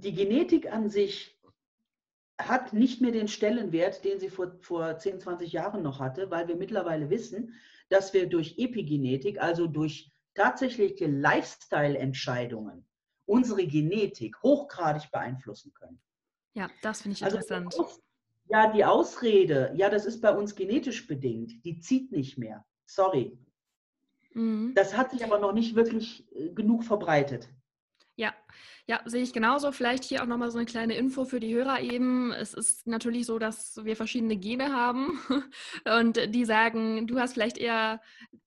die Genetik an sich hat nicht mehr den Stellenwert, den sie vor, vor 10, 20 Jahren noch hatte, weil wir mittlerweile wissen, dass wir durch Epigenetik, also durch tatsächliche Lifestyle-Entscheidungen, unsere Genetik hochgradig beeinflussen können. Ja, das finde ich also interessant. ja, die Ausrede, ja, das ist bei uns genetisch bedingt, die zieht nicht mehr. Sorry. Mhm. Das hat sich aber noch nicht wirklich äh, genug verbreitet. Ja, ja, sehe ich genauso. Vielleicht hier auch nochmal so eine kleine Info für die Hörer eben. Es ist natürlich so, dass wir verschiedene Gene haben und die sagen, du hast vielleicht eher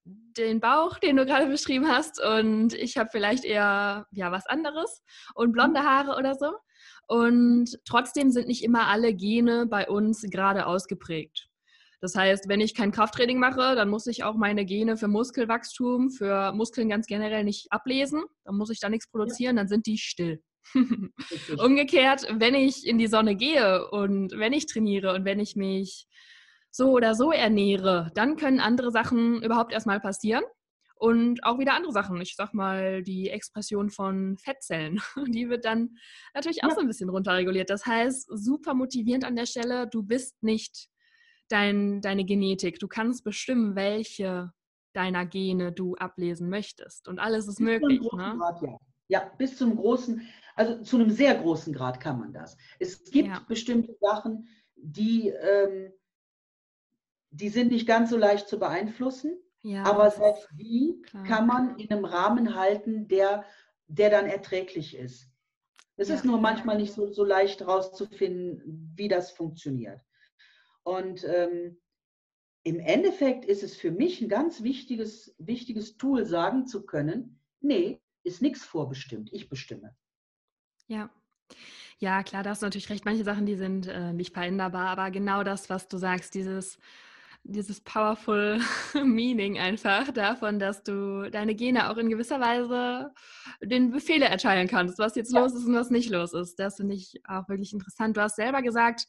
den Bauch, den du gerade beschrieben hast und ich habe vielleicht eher ja was anderes und blonde Haare oder so. Und trotzdem sind nicht immer alle Gene bei uns gerade ausgeprägt. Das heißt, wenn ich kein Krafttraining mache, dann muss ich auch meine Gene für Muskelwachstum, für Muskeln ganz generell nicht ablesen. Dann muss ich da nichts produzieren, dann sind die still. Umgekehrt, wenn ich in die Sonne gehe und wenn ich trainiere und wenn ich mich so oder so ernähre, dann können andere Sachen überhaupt erstmal passieren. Und auch wieder andere Sachen. Ich sag mal, die Expression von Fettzellen, die wird dann natürlich auch ja. so ein bisschen runterreguliert. Das heißt, super motivierend an der Stelle, du bist nicht dein, deine Genetik. Du kannst bestimmen, welche deiner Gene du ablesen möchtest. Und alles ist bis möglich. Ne? Grad, ja. ja, bis zum großen, also zu einem sehr großen Grad kann man das. Es gibt ja. bestimmte Sachen, die, ähm, die sind nicht ganz so leicht zu beeinflussen. Ja, aber selbst die klar. kann man in einem Rahmen halten, der, der dann erträglich ist. Es ist nur manchmal nicht so, so leicht herauszufinden, wie das funktioniert. Und ähm, im Endeffekt ist es für mich ein ganz wichtiges, wichtiges Tool, sagen zu können, nee, ist nichts vorbestimmt, ich bestimme. Ja. Ja, klar, da hast du natürlich recht. Manche Sachen, die sind äh, nicht veränderbar, aber genau das, was du sagst, dieses, dieses powerful Meaning einfach davon, dass du deine Gene auch in gewisser Weise den Befehle erteilen kannst, was jetzt ja. los ist und was nicht los ist. Das finde ich auch wirklich interessant. Du hast selber gesagt,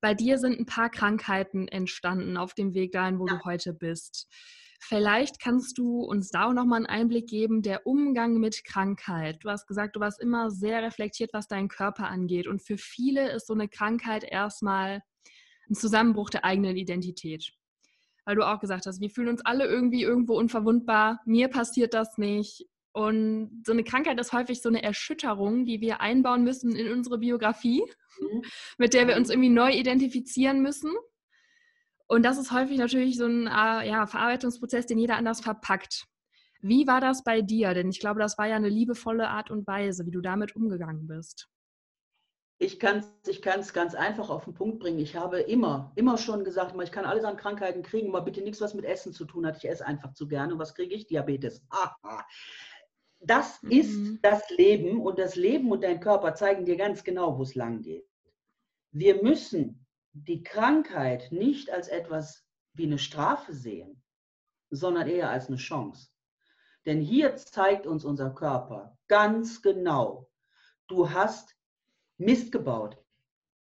bei dir sind ein paar Krankheiten entstanden auf dem Weg dahin, wo ja. du heute bist. Vielleicht kannst du uns da auch nochmal einen Einblick geben, der Umgang mit Krankheit. Du hast gesagt, du warst immer sehr reflektiert, was deinen Körper angeht. Und für viele ist so eine Krankheit erstmal ein Zusammenbruch der eigenen Identität. Weil du auch gesagt hast, wir fühlen uns alle irgendwie irgendwo unverwundbar. Mir passiert das nicht. Und so eine Krankheit ist häufig so eine Erschütterung, die wir einbauen müssen in unsere Biografie, mhm. mit der wir uns irgendwie neu identifizieren müssen. Und das ist häufig natürlich so ein äh, ja, Verarbeitungsprozess, den jeder anders verpackt. Wie war das bei dir? Denn ich glaube, das war ja eine liebevolle Art und Weise, wie du damit umgegangen bist. Ich kann es ich ganz einfach auf den Punkt bringen. Ich habe immer, immer schon gesagt, ich kann alles an Krankheiten kriegen, aber bitte nichts, was mit Essen zu tun hat. Ich esse einfach zu gerne. Und was kriege ich? Diabetes. Aha. Das mhm. ist das Leben und das Leben und dein Körper zeigen dir ganz genau, wo es lang geht. Wir müssen die Krankheit nicht als etwas wie eine Strafe sehen, sondern eher als eine Chance. Denn hier zeigt uns unser Körper ganz genau, du hast Mist gebaut.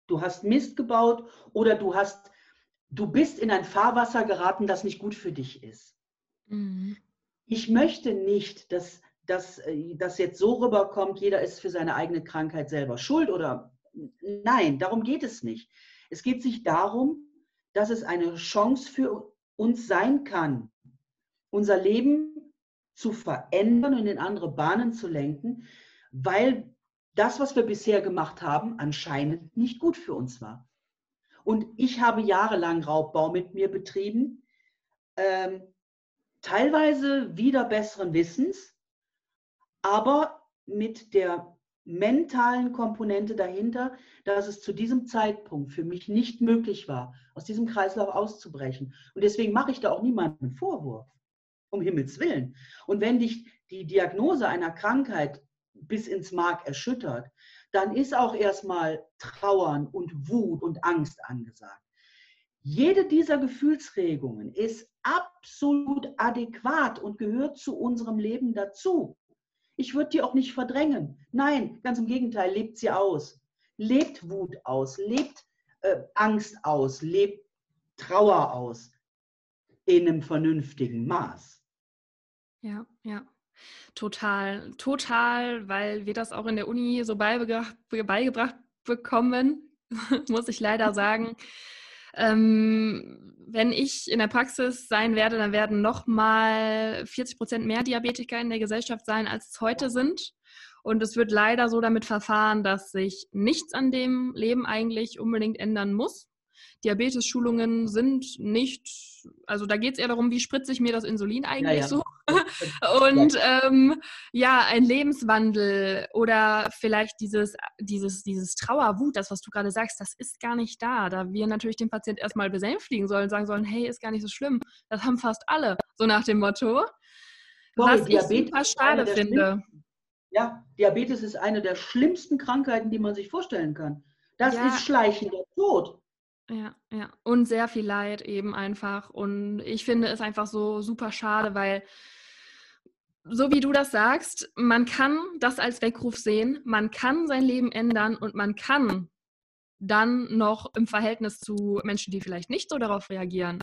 Du hast Mist gebaut oder du hast, du bist in ein Fahrwasser geraten, das nicht gut für dich ist. Mhm. Ich möchte nicht, dass dass äh, das jetzt so rüberkommt, jeder ist für seine eigene Krankheit selber schuld oder nein, darum geht es nicht. Es geht sich darum, dass es eine Chance für uns sein kann, unser Leben zu verändern und in andere Bahnen zu lenken, weil das, was wir bisher gemacht haben, anscheinend nicht gut für uns war. Und ich habe jahrelang Raubbau mit mir betrieben, ähm, teilweise wieder besseren Wissens, aber mit der mentalen Komponente dahinter, dass es zu diesem Zeitpunkt für mich nicht möglich war, aus diesem Kreislauf auszubrechen. Und deswegen mache ich da auch niemanden Vorwurf, um Himmels Willen. Und wenn dich die Diagnose einer Krankheit bis ins Mark erschüttert, dann ist auch erstmal Trauern und Wut und Angst angesagt. Jede dieser Gefühlsregungen ist absolut adäquat und gehört zu unserem Leben dazu. Ich würde die auch nicht verdrängen. Nein, ganz im Gegenteil, lebt sie aus. Lebt Wut aus, lebt äh, Angst aus, lebt Trauer aus in einem vernünftigen Maß. Ja, ja. Total, total, weil wir das auch in der Uni so beigebracht, beigebracht bekommen, muss ich leider sagen. Ähm, wenn ich in der Praxis sein werde, dann werden nochmal 40 Prozent mehr Diabetiker in der Gesellschaft sein, als es heute sind. Und es wird leider so damit verfahren, dass sich nichts an dem Leben eigentlich unbedingt ändern muss. Diabetes-Schulungen sind nicht, also da geht es eher darum, wie spritze ich mir das Insulin eigentlich ja, ja. so. Und ähm, ja, ein Lebenswandel oder vielleicht dieses, dieses, dieses Trauerwut, das, was du gerade sagst, das ist gar nicht da. Da wir natürlich den Patient erstmal besänftigen sollen, sagen sollen, hey, ist gar nicht so schlimm. Das haben fast alle, so nach dem Motto. Sorry, was Diabetes ich super schade finde. Ja, Diabetes ist eine der schlimmsten Krankheiten, die man sich vorstellen kann. Das ja. ist schleichender Tod. Ja, ja. Und sehr viel Leid eben einfach. Und ich finde es einfach so super schade, weil so wie du das sagst, man kann das als Weckruf sehen, man kann sein Leben ändern und man kann dann noch im Verhältnis zu Menschen, die vielleicht nicht so darauf reagieren,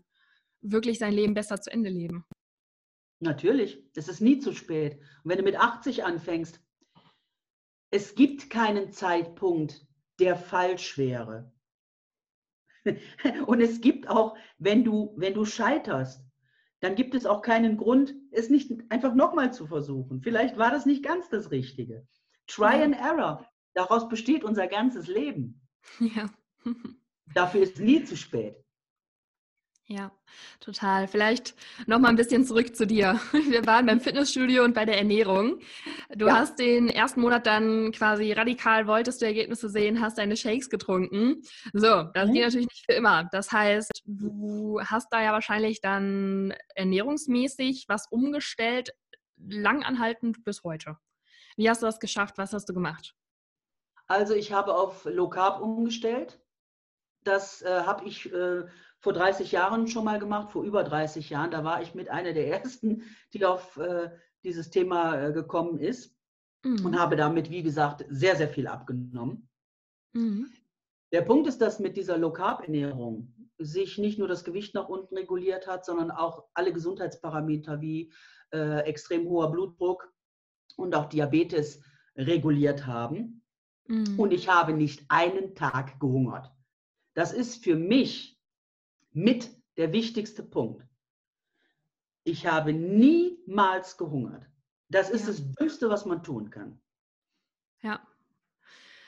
wirklich sein Leben besser zu Ende leben. Natürlich, es ist nie zu spät. Und wenn du mit 80 anfängst, es gibt keinen Zeitpunkt, der falsch wäre. Und es gibt auch, wenn du, wenn du scheiterst, dann gibt es auch keinen Grund, es nicht einfach nochmal zu versuchen. Vielleicht war das nicht ganz das Richtige. Try and Error. Daraus besteht unser ganzes Leben. Ja. Dafür ist nie zu spät. Ja, total. Vielleicht noch mal ein bisschen zurück zu dir. Wir waren beim Fitnessstudio und bei der Ernährung. Du ja. hast den ersten Monat dann quasi radikal, wolltest du Ergebnisse sehen, hast deine Shakes getrunken. So, das mhm. geht natürlich nicht für immer. Das heißt, du hast da ja wahrscheinlich dann ernährungsmäßig was umgestellt, langanhaltend bis heute. Wie hast du das geschafft? Was hast du gemacht? Also ich habe auf Low Carb umgestellt. Das äh, habe ich äh, vor 30 Jahren schon mal gemacht, vor über 30 Jahren. Da war ich mit einer der ersten, die auf äh, dieses Thema äh, gekommen ist mhm. und habe damit, wie gesagt, sehr, sehr viel abgenommen. Mhm. Der Punkt ist, dass mit dieser Low-Carb-Ernährung sich nicht nur das Gewicht nach unten reguliert hat, sondern auch alle Gesundheitsparameter wie äh, extrem hoher Blutdruck und auch Diabetes reguliert haben. Mhm. Und ich habe nicht einen Tag gehungert. Das ist für mich mit der wichtigste Punkt. Ich habe niemals gehungert. Das ist ja. das Dümmste, was man tun kann. Ja.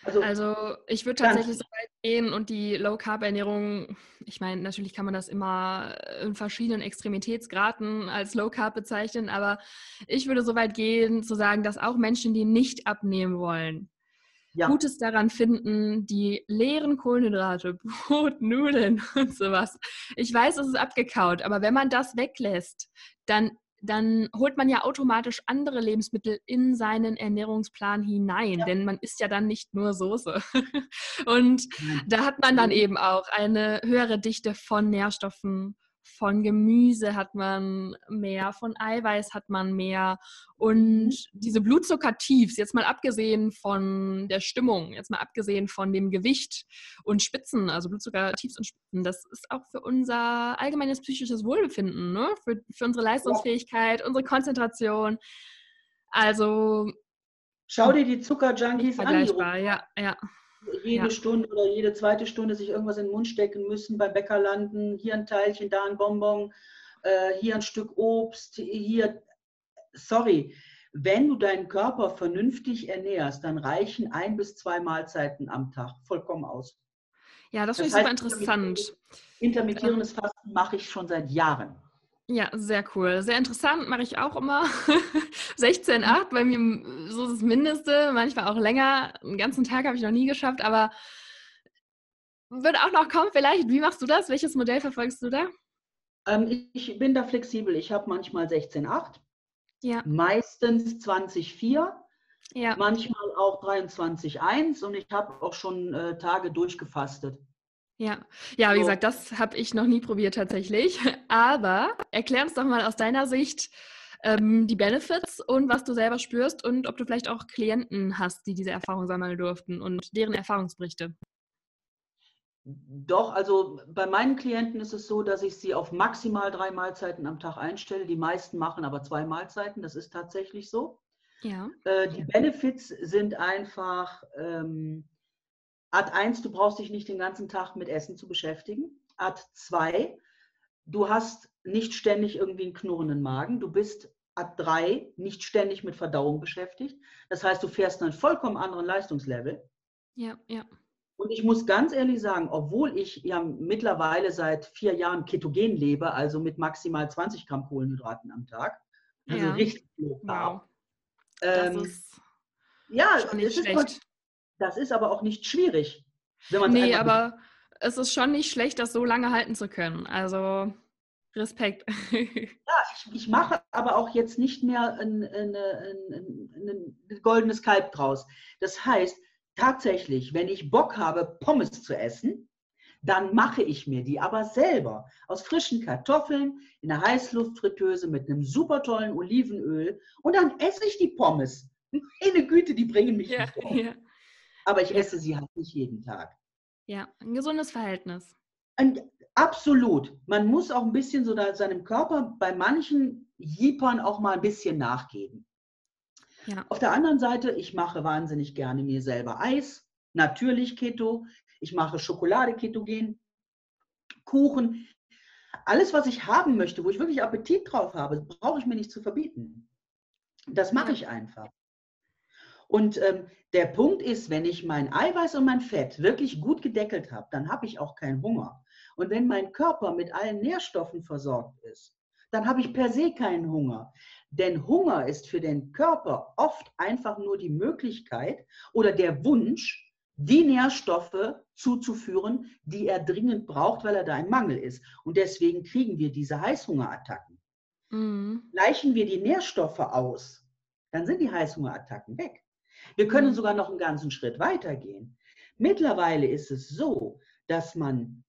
Also, also ich würde tatsächlich so weit gehen und die Low-Carb-Ernährung, ich meine, natürlich kann man das immer in verschiedenen Extremitätsgraden als Low-Carb bezeichnen, aber ich würde so weit gehen zu sagen, dass auch Menschen, die nicht abnehmen wollen, ja. Gutes daran finden, die leeren Kohlenhydrate, Brot, Nudeln und sowas. Ich weiß, es ist abgekaut, aber wenn man das weglässt, dann, dann holt man ja automatisch andere Lebensmittel in seinen Ernährungsplan hinein, ja. denn man isst ja dann nicht nur Soße. Und da hat man dann eben auch eine höhere Dichte von Nährstoffen, von Gemüse hat man mehr, von Eiweiß hat man mehr. Und mhm. diese Blutzuckertiefs, jetzt mal abgesehen von der Stimmung, jetzt mal abgesehen von dem Gewicht und Spitzen, also Blutzuckertiefs und Spitzen, das ist auch für unser allgemeines psychisches Wohlbefinden, ne? für, für unsere Leistungsfähigkeit, unsere Konzentration. Also. Schau dir die Zuckerjunkies an. Ja, ja jede ja. Stunde oder jede zweite Stunde sich irgendwas in den Mund stecken müssen, beim Bäcker landen, hier ein Teilchen, da ein Bonbon, äh, hier ein Stück Obst, hier, sorry, wenn du deinen Körper vernünftig ernährst, dann reichen ein bis zwei Mahlzeiten am Tag vollkommen aus. Ja, das, das finde ich super interessant. Intermittierendes Fasten mache ich schon seit Jahren. Ja, sehr cool. Sehr interessant, mache ich auch immer. 16,8 bei mir so das Mindeste, manchmal auch länger. Einen ganzen Tag habe ich noch nie geschafft, aber wird auch noch kommen vielleicht. Wie machst du das? Welches Modell verfolgst du da? Ähm, ich bin da flexibel. Ich habe manchmal 16,8, ja. meistens 20,4, ja. manchmal auch 23,1 und ich habe auch schon äh, Tage durchgefastet. Ja, ja, wie so. gesagt, das habe ich noch nie probiert tatsächlich. Aber erklär uns doch mal aus deiner Sicht ähm, die Benefits und was du selber spürst und ob du vielleicht auch Klienten hast, die diese Erfahrung sammeln durften und deren Erfahrungsberichte. Doch, also bei meinen Klienten ist es so, dass ich sie auf maximal drei Mahlzeiten am Tag einstelle. Die meisten machen aber zwei Mahlzeiten, das ist tatsächlich so. Ja. Äh, die Benefits sind einfach, ähm, Art 1, du brauchst dich nicht den ganzen Tag mit Essen zu beschäftigen. Art 2, du hast nicht ständig irgendwie einen knurrenden Magen. Du bist Art 3 nicht ständig mit Verdauung beschäftigt. Das heißt, du fährst einen vollkommen anderen Leistungslevel. Ja, ja. Und ich muss ganz ehrlich sagen, obwohl ich ja mittlerweile seit vier Jahren ketogen lebe, also mit maximal 20 Gramm Kohlenhydraten am Tag, also ja. richtig low wow. ähm, das ist ja, schon nicht schlecht. Das ist aber auch nicht schwierig. Wenn nee, aber es ist schon nicht schlecht, das so lange halten zu können. Also Respekt. ja, ich, ich, mache aber auch jetzt nicht mehr ein, ein, ein, ein, goldenes Kalb draus. Das heißt, tatsächlich, wenn ich Bock habe, Pommes zu essen, dann mache ich mir die aber selber aus frischen Kartoffeln in der Heißluftfritteuse mit einem super tollen Olivenöl und dann esse ich die Pommes. Meine Güte, die bringen mich ja, nicht um. Ja. Aber ich esse sie halt nicht jeden Tag. Ja, ein gesundes Verhältnis. Ein, absolut. Man muss auch ein bisschen so seinem Körper bei manchen Jiepern auch mal ein bisschen nachgeben. Ja. Auf der anderen Seite, ich mache wahnsinnig gerne mir selber Eis, natürlich Keto. Ich mache Schokolade ketogen, Kuchen. Alles, was ich haben möchte, wo ich wirklich Appetit drauf habe, brauche ich mir nicht zu verbieten. Das mache ich einfach. Und ähm, der Punkt ist, wenn ich mein Eiweiß und mein Fett wirklich gut gedeckelt habe, dann habe ich auch keinen Hunger. Und wenn mein Körper mit allen Nährstoffen versorgt ist, dann habe ich per se keinen Hunger. Denn Hunger ist für den Körper oft einfach nur die Möglichkeit oder der Wunsch, die Nährstoffe zuzuführen, die er dringend braucht, weil er da im Mangel ist. Und deswegen kriegen wir diese Heißhungerattacken. Mhm. Gleichen wir die Nährstoffe aus, dann sind die Heißhungerattacken weg. Wir können mhm. sogar noch einen ganzen Schritt weitergehen. Mittlerweile ist es so, dass man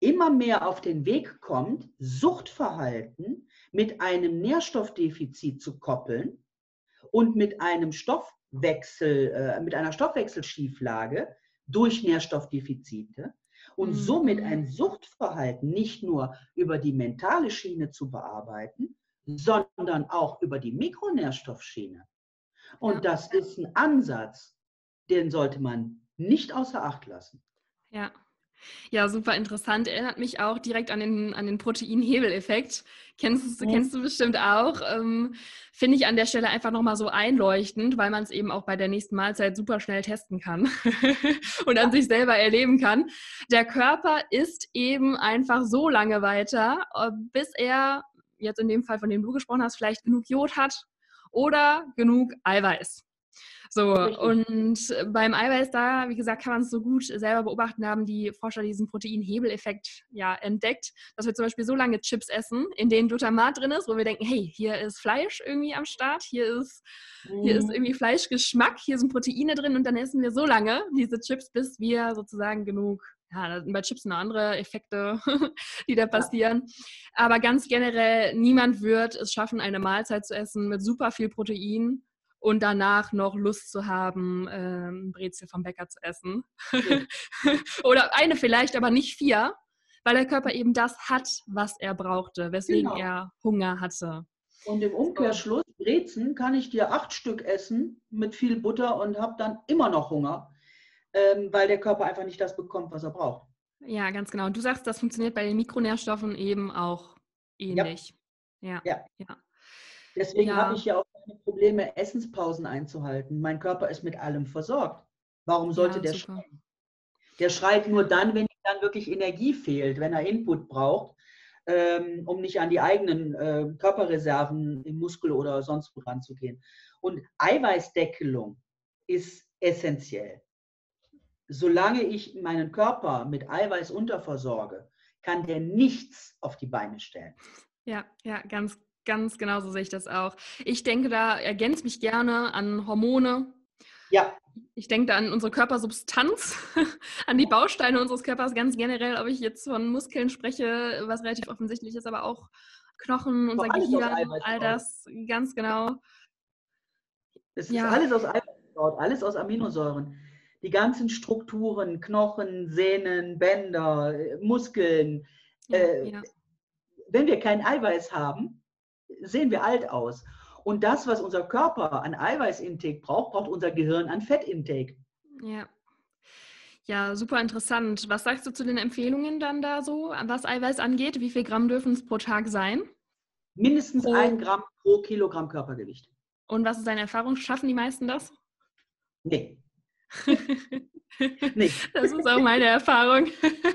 immer mehr auf den Weg kommt, Suchtverhalten mit einem Nährstoffdefizit zu koppeln und mit einem Stoffwechsel, äh, mit einer Stoffwechselschieflage durch Nährstoffdefizite und mhm. somit ein Suchtverhalten nicht nur über die mentale Schiene zu bearbeiten, sondern auch über die Mikronährstoffschiene. Und ja. das ist ein Ansatz, den sollte man nicht außer Acht lassen. Ja, ja, super interessant. Erinnert mich auch direkt an den, an den Proteinhebeleffekt. Kennst, ja. kennst du bestimmt auch. Ähm, Finde ich an der Stelle einfach nochmal so einleuchtend, weil man es eben auch bei der nächsten Mahlzeit super schnell testen kann und an sich selber erleben kann. Der Körper isst eben einfach so lange weiter, äh, bis er, jetzt in dem Fall, von dem du gesprochen hast, vielleicht genug Jod hat oder genug Eiweiß. So, Richtig. und beim Eiweiß da, wie gesagt, kann man es so gut selber beobachten, haben die Forscher diesen Proteinhebeleffekt ja entdeckt, dass wir zum Beispiel so lange Chips essen, in denen Glutamat drin ist, wo wir denken, hey, hier ist Fleisch irgendwie am Start, hier ist, mhm. hier ist mhm. irgendwie Fleischgeschmack, hier sind Proteine drin und dann essen wir so lange diese Chips, bis wir sozusagen genug ja, sind bei Chips noch andere Effekte, die da passieren. Ja. Aber ganz generell, niemand wird es schaffen, eine Mahlzeit zu essen mit super viel Protein und danach noch Lust zu haben, ähm, Brezel vom Bäcker zu essen. Ja. Oder eine vielleicht, aber nicht vier, weil der Körper eben das hat, was er brauchte, weswegen genau. er Hunger hatte. Und im Umkehrschluss, Brezen kann ich dir acht Stück essen mit viel Butter und habe dann immer noch Hunger, weil der Körper einfach nicht das bekommt, was er braucht. Ja, ganz genau. Und du sagst, das funktioniert bei den Mikronährstoffen eben auch ähnlich. Ja. ja. ja. Deswegen ja. habe ich ja auch keine Probleme, Essenspausen einzuhalten. Mein Körper ist mit allem versorgt. Warum sollte ja, der super. schreien? Der schreit nur dann, wenn ihm dann wirklich Energie fehlt, wenn er Input braucht, ähm, um nicht an die eigenen äh, Körperreserven im Muskel oder sonst wo ranzugehen. Und Eiweißdeckelung ist essentiell. Solange ich meinen Körper mit Eiweiß unterversorge, kann der nichts auf die Beine stellen. Ja, ja, ganz, Ganz genau so sehe ich das auch. Ich denke, da ergänzt mich gerne an Hormone. Ja. Ich denke da an unsere Körpersubstanz, an die Bausteine unseres Körpers ganz generell, ob ich jetzt von Muskeln spreche, was relativ offensichtlich ist, aber auch Knochen, unser Gehirn, all das, ganz genau. Es ist ja. alles aus Eiweiß gebaut, alles aus Aminosäuren. Die ganzen Strukturen, Knochen, Sehnen, Bänder, Muskeln. Ja, äh, ja. Wenn wir kein Eiweiß haben, sehen wir alt aus. Und das, was unser Körper an Eiweißintake braucht, braucht unser Gehirn an Fettintake. Ja. Ja, super interessant. Was sagst du zu den Empfehlungen dann da so, was Eiweiß angeht? Wie viel Gramm dürfen es pro Tag sein? Mindestens pro, ein Gramm pro Kilogramm Körpergewicht. Und was ist deine Erfahrung? Schaffen die meisten das? Nee. nee. Das ist auch meine Erfahrung.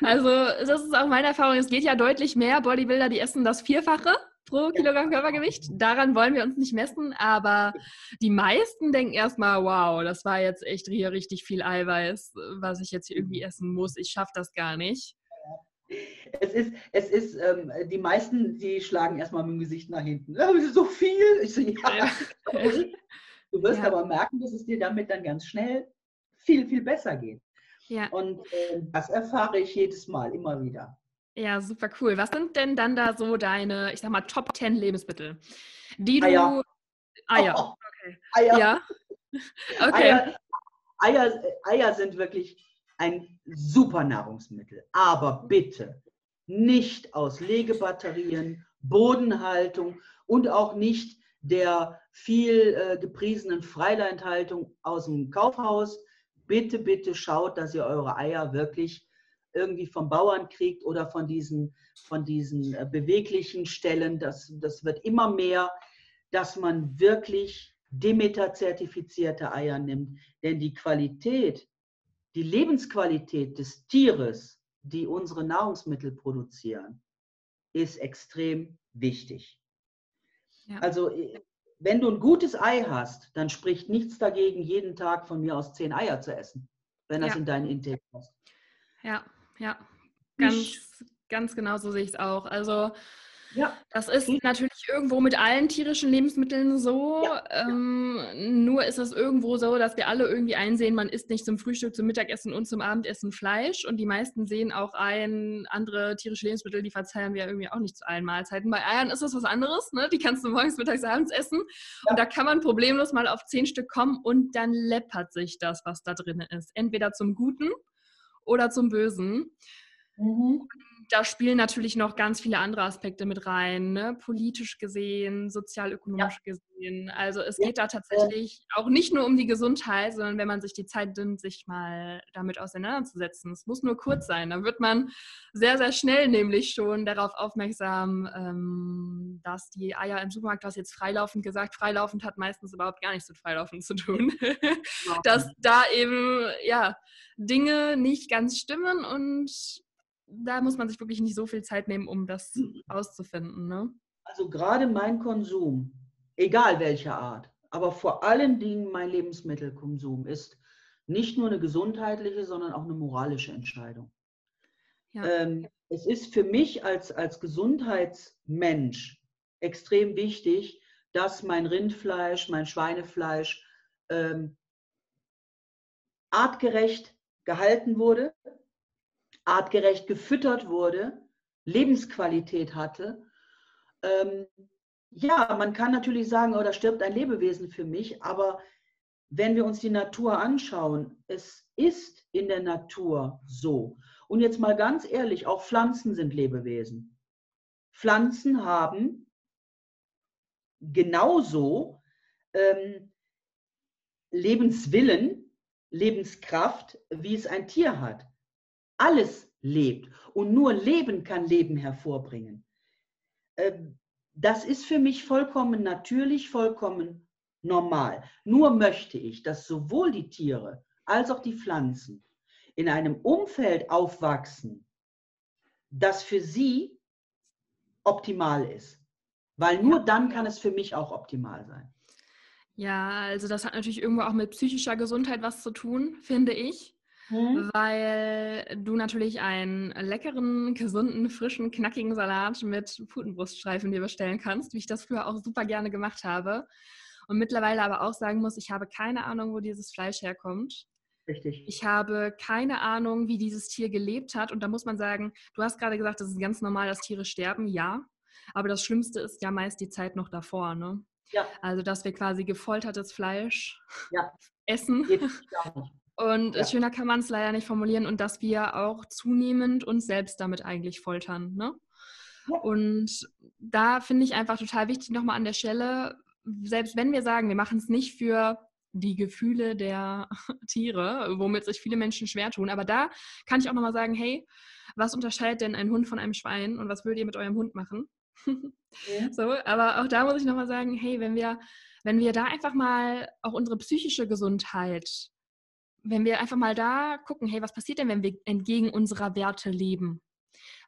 Also, das ist auch meine Erfahrung. Es geht ja deutlich mehr. Bodybuilder, die essen das Vierfache pro Kilogramm Körpergewicht. Daran wollen wir uns nicht messen, aber die meisten denken erstmal, wow, das war jetzt echt hier richtig viel Eiweiß, was ich jetzt hier irgendwie essen muss. Ich schaffe das gar nicht. Es ist, es ist ähm, die meisten, die schlagen erstmal mit dem Gesicht nach hinten. so viel. Ich so, ja, ja. Du wirst ja. aber merken, dass es dir damit dann ganz schnell viel, viel besser geht. Ja. Und äh, das erfahre ich jedes Mal, immer wieder. Ja, super cool. Was sind denn dann da so deine, ich sag mal, Top 10 Lebensmittel, die du. Eier. Eier. Oh, okay. Eier. Ja. Okay. Eier, Eier, Eier sind wirklich ein super Nahrungsmittel. Aber bitte nicht aus Legebatterien, Bodenhaltung und auch nicht der viel äh, gepriesenen Freilandhaltung aus dem Kaufhaus. Bitte, bitte schaut, dass ihr eure Eier wirklich irgendwie vom Bauern kriegt oder von diesen, von diesen äh, beweglichen Stellen. Das, das wird immer mehr, dass man wirklich Demeter-zertifizierte Eier nimmt. Denn die Qualität, die Lebensqualität des Tieres, die unsere Nahrungsmittel produzieren, ist extrem wichtig. Ja. Also äh, wenn du ein gutes Ei hast, dann spricht nichts dagegen, jeden Tag von mir aus zehn Eier zu essen, wenn das ja. in deinen Intake passt. Ja, ja, ganz, ganz genau so sehe ich es auch. Also ja. Das ist natürlich irgendwo mit allen tierischen Lebensmitteln so. Ja. Ähm, nur ist es irgendwo so, dass wir alle irgendwie einsehen, man isst nicht zum Frühstück, zum Mittagessen und zum Abendessen Fleisch. Und die meisten sehen auch ein, andere tierische Lebensmittel, die verzeihen wir irgendwie auch nicht zu allen Mahlzeiten. Bei Eiern ist das was anderes, ne? Die kannst du morgens, mittags, abends essen. Ja. Und da kann man problemlos mal auf zehn Stück kommen und dann läppert sich das, was da drin ist. Entweder zum Guten oder zum Bösen. Mhm da spielen natürlich noch ganz viele andere Aspekte mit rein, ne? politisch gesehen, sozialökonomisch ja. gesehen. Also es ja. geht da tatsächlich auch nicht nur um die Gesundheit, sondern wenn man sich die Zeit nimmt, sich mal damit auseinanderzusetzen. Es muss nur kurz sein. Dann wird man sehr, sehr schnell nämlich schon darauf aufmerksam, ähm, dass die Eier im Supermarkt, was jetzt freilaufend gesagt, freilaufend hat meistens überhaupt gar nichts mit freilaufend zu tun. dass da eben, ja, Dinge nicht ganz stimmen und da muss man sich wirklich nicht so viel Zeit nehmen, um das auszufinden. Ne? Also gerade mein Konsum, egal welcher Art, aber vor allen Dingen mein Lebensmittelkonsum ist nicht nur eine gesundheitliche, sondern auch eine moralische Entscheidung. Ja. Ähm, es ist für mich als, als Gesundheitsmensch extrem wichtig, dass mein Rindfleisch, mein Schweinefleisch ähm, artgerecht gehalten wurde, artgerecht gefüttert wurde, Lebensqualität hatte. Ähm, ja, man kann natürlich sagen, oh, da stirbt ein Lebewesen für mich, aber wenn wir uns die Natur anschauen, es ist in der Natur so. Und jetzt mal ganz ehrlich, auch Pflanzen sind Lebewesen. Pflanzen haben genauso ähm, Lebenswillen, Lebenskraft, wie es ein Tier hat alles lebt. Und nur Leben kann Leben hervorbringen. Ähm, das ist für mich vollkommen natürlich, vollkommen normal. Nur möchte ich, dass sowohl die Tiere als auch die Pflanzen in einem Umfeld aufwachsen, das für sie optimal ist. Weil nur dann kann es für mich auch optimal sein. Ja, also das hat natürlich irgendwo auch mit psychischer Gesundheit was zu tun, finde ich. Mhm. Weil du natürlich einen leckeren, gesunden, frischen, knackigen Salat mit Putenbruststreifen dir bestellen kannst, wie ich das früher auch super gerne gemacht habe. Und mittlerweile aber auch sagen muss, ich habe keine Ahnung, wo dieses Fleisch herkommt. Richtig. Ich habe keine Ahnung, wie dieses Tier gelebt hat. Und da muss man sagen, du hast gerade gesagt, es ist ganz normal, dass Tiere sterben. Ja. Aber das Schlimmste ist ja meist die Zeit noch davor. Ne? Ja. Also, dass wir quasi gefoltertes Fleisch ja. essen. Und ja. schöner kann man es leider nicht formulieren und dass wir auch zunehmend uns selbst damit eigentlich foltern. Ne? Ja. Und da finde ich einfach total wichtig nochmal an der Stelle, selbst wenn wir sagen, wir machen es nicht für die Gefühle der Tiere, womit sich viele Menschen schwer tun. Aber da kann ich auch nochmal sagen, hey, was unterscheidet denn ein Hund von einem Schwein und was würdet ihr mit eurem Hund machen? Ja. So, aber auch da muss ich nochmal sagen, hey, wenn wir, wenn wir da einfach mal auch unsere psychische Gesundheit, wenn wir einfach mal da gucken, hey, was passiert denn, wenn wir entgegen unserer Werte leben?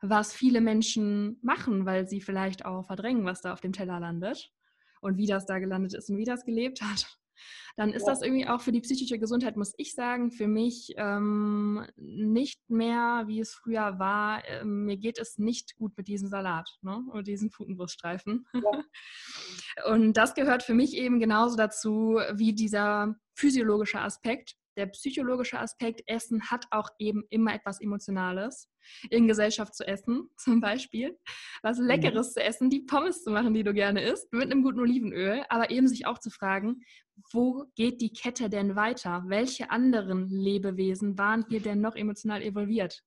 Was viele Menschen machen, weil sie vielleicht auch verdrängen, was da auf dem Teller landet und wie das da gelandet ist und wie das gelebt hat dann ist ja. das irgendwie auch für die psychische Gesundheit, muss ich sagen, für mich ähm, nicht mehr, wie es früher war. Äh, mir geht es nicht gut mit diesem Salat ne? oder diesen Futenbruststreifen. Ja. Und das gehört für mich eben genauso dazu wie dieser physiologische Aspekt der psychologische Aspekt, Essen hat auch eben immer etwas Emotionales. In Gesellschaft zu essen, zum Beispiel. Was mhm. Leckeres mhm. zu essen, die Pommes zu machen, die du gerne isst, mit einem guten Olivenöl, aber eben sich auch zu fragen, wo geht die Kette denn weiter? Welche anderen Lebewesen waren hier denn noch emotional evolviert?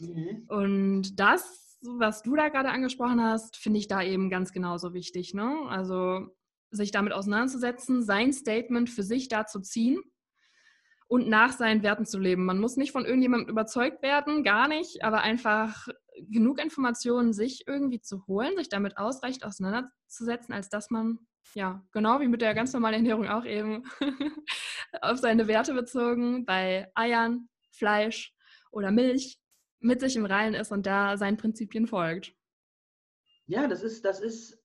Mhm. Und das, was du da gerade angesprochen hast, finde ich da eben ganz genauso wichtig. Ne? Also sich damit auseinanderzusetzen, sein Statement für sich da zu ziehen und nach seinen Werten zu leben. Man muss nicht von irgendjemandem überzeugt werden, gar nicht, aber einfach genug Informationen sich irgendwie zu holen, sich damit ausreichend auseinanderzusetzen, als dass man, ja, genau wie mit der ganz normalen Ernährung auch eben auf seine Werte bezogen, bei Eiern, Fleisch oder Milch mit sich im Reinen ist und da seinen Prinzipien folgt. Ja, das ist, das ist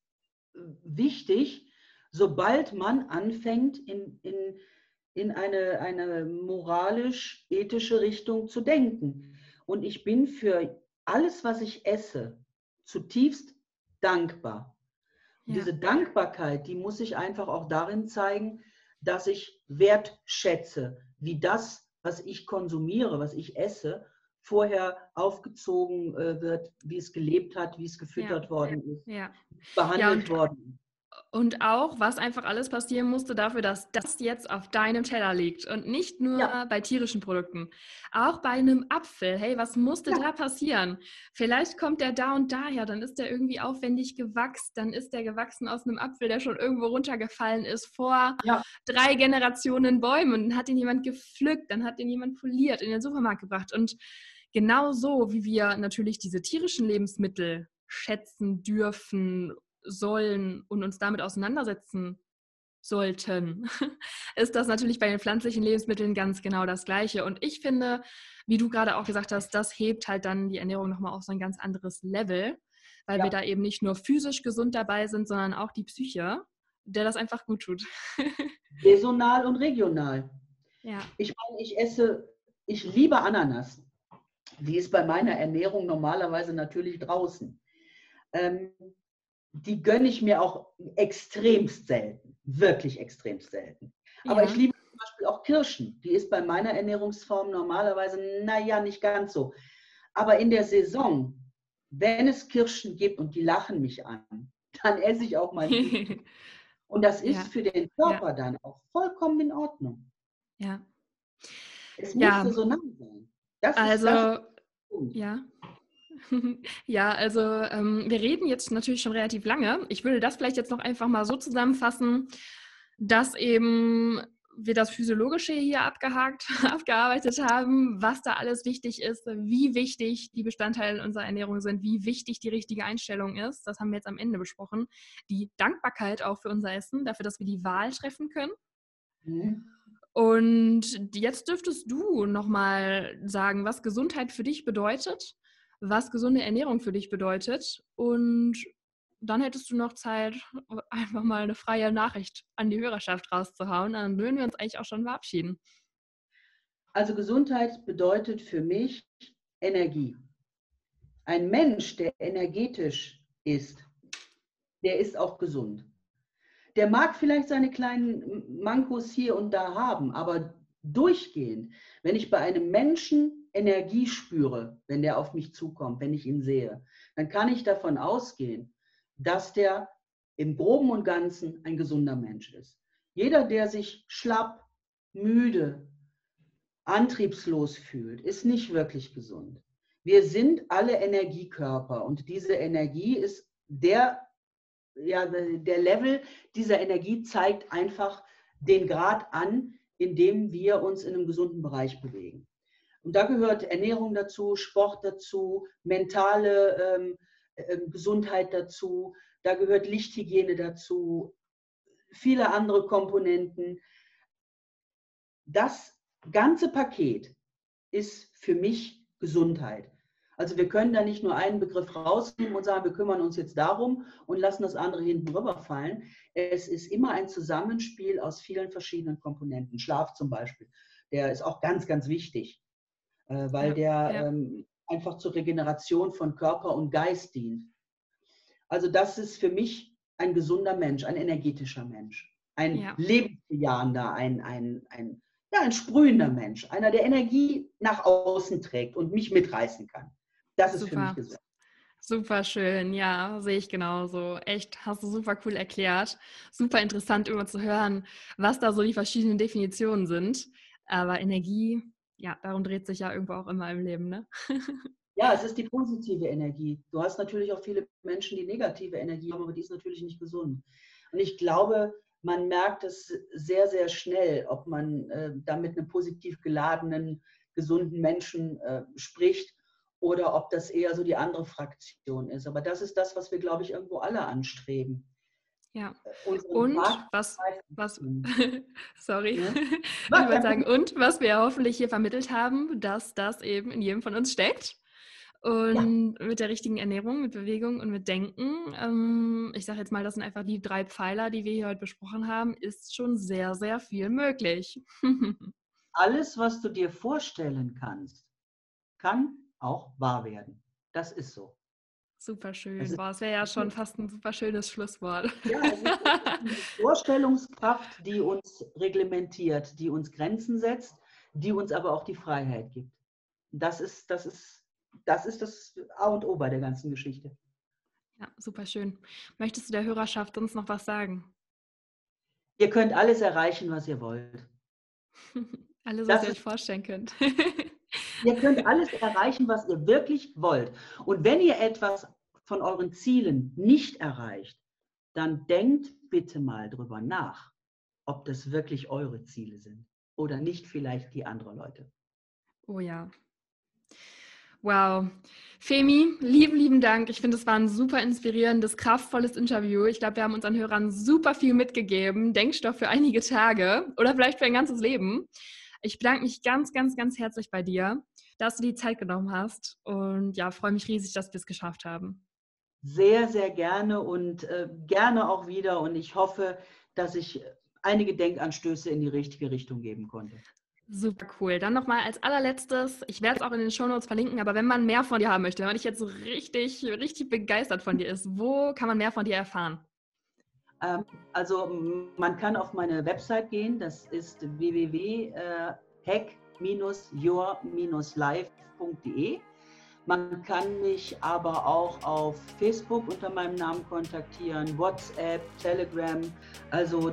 wichtig, sobald man anfängt, in, in in eine, eine moralisch-ethische Richtung zu denken. Und ich bin für alles, was ich esse, zutiefst dankbar. Ja. Diese Dankbarkeit, die muss ich einfach auch darin zeigen, dass ich wertschätze, wie das, was ich konsumiere, was ich esse, vorher aufgezogen äh, wird, wie es gelebt hat, wie es gefüttert ja. worden ist, ja. behandelt worden und auch, was einfach alles passieren musste dafür, dass das jetzt auf deinem Teller liegt. Und nicht nur ja. bei tierischen Produkten. Auch bei einem Apfel. Hey, was musste ja. da passieren? Vielleicht kommt der da und daher, dann ist der irgendwie aufwendig gewachsen. Dann ist der gewachsen aus einem Apfel, der schon irgendwo runtergefallen ist vor ja. drei Generationen Bäumen. Und dann hat ihn jemand gepflückt, dann hat ihn jemand poliert, in den Supermarkt gebracht. Und genau so, wie wir natürlich diese tierischen Lebensmittel schätzen dürfen sollen und uns damit auseinandersetzen sollten, ist das natürlich bei den pflanzlichen Lebensmitteln ganz genau das Gleiche. Und ich finde, wie du gerade auch gesagt hast, das hebt halt dann die Ernährung nochmal auf so ein ganz anderes Level, weil ja. wir da eben nicht nur physisch gesund dabei sind, sondern auch die Psyche, der das einfach gut tut. Saisonal und regional. Ja. Ich meine, ich esse, ich liebe Ananas. Die ist bei meiner Ernährung normalerweise natürlich draußen. Ähm, die gönne ich mir auch extremst selten, wirklich extremst selten. Aber ja. ich liebe zum Beispiel auch Kirschen. Die ist bei meiner Ernährungsform normalerweise, naja, nicht ganz so. Aber in der Saison, wenn es Kirschen gibt und die lachen mich an, dann esse ich auch mal. und das ist ja. für den Körper ja. dann auch vollkommen in Ordnung. Ja. Es müsste so nah sein. Das also, ja. Ja, also ähm, wir reden jetzt natürlich schon relativ lange. Ich würde das vielleicht jetzt noch einfach mal so zusammenfassen, dass eben wir das Physiologische hier abgehakt, abgearbeitet haben, was da alles wichtig ist, wie wichtig die Bestandteile unserer Ernährung sind, wie wichtig die richtige Einstellung ist. Das haben wir jetzt am Ende besprochen. Die Dankbarkeit auch für unser Essen, dafür, dass wir die Wahl treffen können. Mhm. Und jetzt dürftest du nochmal sagen, was Gesundheit für dich bedeutet was gesunde Ernährung für dich bedeutet. Und dann hättest du noch Zeit, einfach mal eine freie Nachricht an die Hörerschaft rauszuhauen. Dann würden wir uns eigentlich auch schon verabschieden. Also Gesundheit bedeutet für mich Energie. Ein Mensch, der energetisch ist, der ist auch gesund. Der mag vielleicht seine kleinen Mankos hier und da haben, aber durchgehend, wenn ich bei einem Menschen Energie spüre, wenn der auf mich zukommt, wenn ich ihn sehe, dann kann ich davon ausgehen, dass der im groben und ganzen ein gesunder Mensch ist. Jeder, der sich schlapp, müde, antriebslos fühlt, ist nicht wirklich gesund. Wir sind alle Energiekörper und diese Energie ist der, ja, der Level dieser Energie zeigt einfach den Grad an, in dem wir uns in einem gesunden Bereich bewegen. Und da gehört Ernährung dazu, Sport dazu, mentale ähm, äh, Gesundheit dazu, da gehört Lichthygiene dazu, viele andere Komponenten. Das ganze Paket ist für mich Gesundheit. Also wir können da nicht nur einen Begriff rausnehmen und sagen, wir kümmern uns jetzt darum und lassen das andere hinten rüberfallen. Es ist immer ein Zusammenspiel aus vielen verschiedenen Komponenten. Schlaf zum Beispiel, der ist auch ganz, ganz wichtig, äh, weil der ja. Ähm, einfach zur Regeneration von Körper und Geist dient. Also das ist für mich ein gesunder Mensch, ein energetischer Mensch, ein ja. lebensbejahender, ein, ein, ein, ja, ein sprühender Mensch, einer, der Energie nach außen trägt und mich mitreißen kann. Das ist super. für mich gesund. Super schön, ja, sehe ich genauso. Echt, hast du super cool erklärt. Super interessant immer zu hören, was da so die verschiedenen Definitionen sind. Aber Energie, ja, darum dreht sich ja irgendwo auch immer im Leben, ne? Ja, es ist die positive Energie. Du hast natürlich auch viele Menschen, die negative Energie haben, aber die ist natürlich nicht gesund. Und ich glaube, man merkt es sehr, sehr schnell, ob man äh, da mit einem positiv geladenen, gesunden Menschen äh, spricht oder ob das eher so die andere Fraktion ist. Aber das ist das, was wir, glaube ich, irgendwo alle anstreben. Ja. Äh, und was, was sorry, ja? ich würde sagen, und was wir hoffentlich hier vermittelt haben, dass das eben in jedem von uns steckt. Und ja. mit der richtigen Ernährung, mit Bewegung und mit Denken, ähm, ich sage jetzt mal, das sind einfach die drei Pfeiler, die wir hier heute besprochen haben, ist schon sehr, sehr viel möglich. Alles, was du dir vorstellen kannst, kann auch wahr werden. Das ist so. Super schön. Also, Boah, das wäre ja schon fast ein super schönes Schlusswort. Ja, es ist eine Vorstellungskraft, die uns reglementiert, die uns Grenzen setzt, die uns aber auch die Freiheit gibt. Das ist das, ist, das, ist das A und O bei der ganzen Geschichte. Ja, super schön. Möchtest du der Hörerschaft uns noch was sagen? Ihr könnt alles erreichen, was ihr wollt. alles, was das ihr euch vorstellen könnt. Ihr könnt alles erreichen, was ihr wirklich wollt. Und wenn ihr etwas von euren Zielen nicht erreicht, dann denkt bitte mal drüber nach, ob das wirklich eure Ziele sind oder nicht vielleicht die anderer Leute. Oh ja. Wow. Femi, lieben, lieben Dank. Ich finde, es war ein super inspirierendes, kraftvolles Interview. Ich glaube, wir haben unseren Hörern super viel mitgegeben. Denkstoff für einige Tage oder vielleicht für ein ganzes Leben. Ich bedanke mich ganz, ganz, ganz herzlich bei dir, dass du die Zeit genommen hast und ja, freue mich riesig, dass wir es geschafft haben. Sehr, sehr gerne und äh, gerne auch wieder und ich hoffe, dass ich einige Denkanstöße in die richtige Richtung geben konnte. Super cool. Dann nochmal als allerletztes, ich werde es auch in den Shownotes verlinken, aber wenn man mehr von dir haben möchte, wenn man dich jetzt so richtig, richtig begeistert von dir ist, wo kann man mehr von dir erfahren? Ähm, also man kann auf meine Website gehen, das ist www.hack-your-life.de. Man kann mich aber auch auf Facebook unter meinem Namen kontaktieren, WhatsApp, Telegram. Also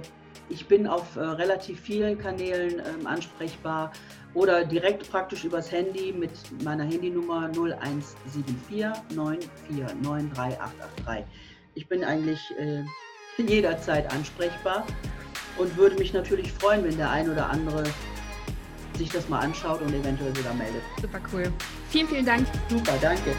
ich bin auf äh, relativ vielen Kanälen ähm, ansprechbar oder direkt praktisch übers Handy mit meiner Handynummer 0174 949 3883. Ich bin eigentlich äh, jederzeit ansprechbar und würde mich natürlich freuen, wenn der ein oder andere sich das mal anschaut und eventuell sogar meldet. Super cool. Vielen, vielen Dank. Super, danke.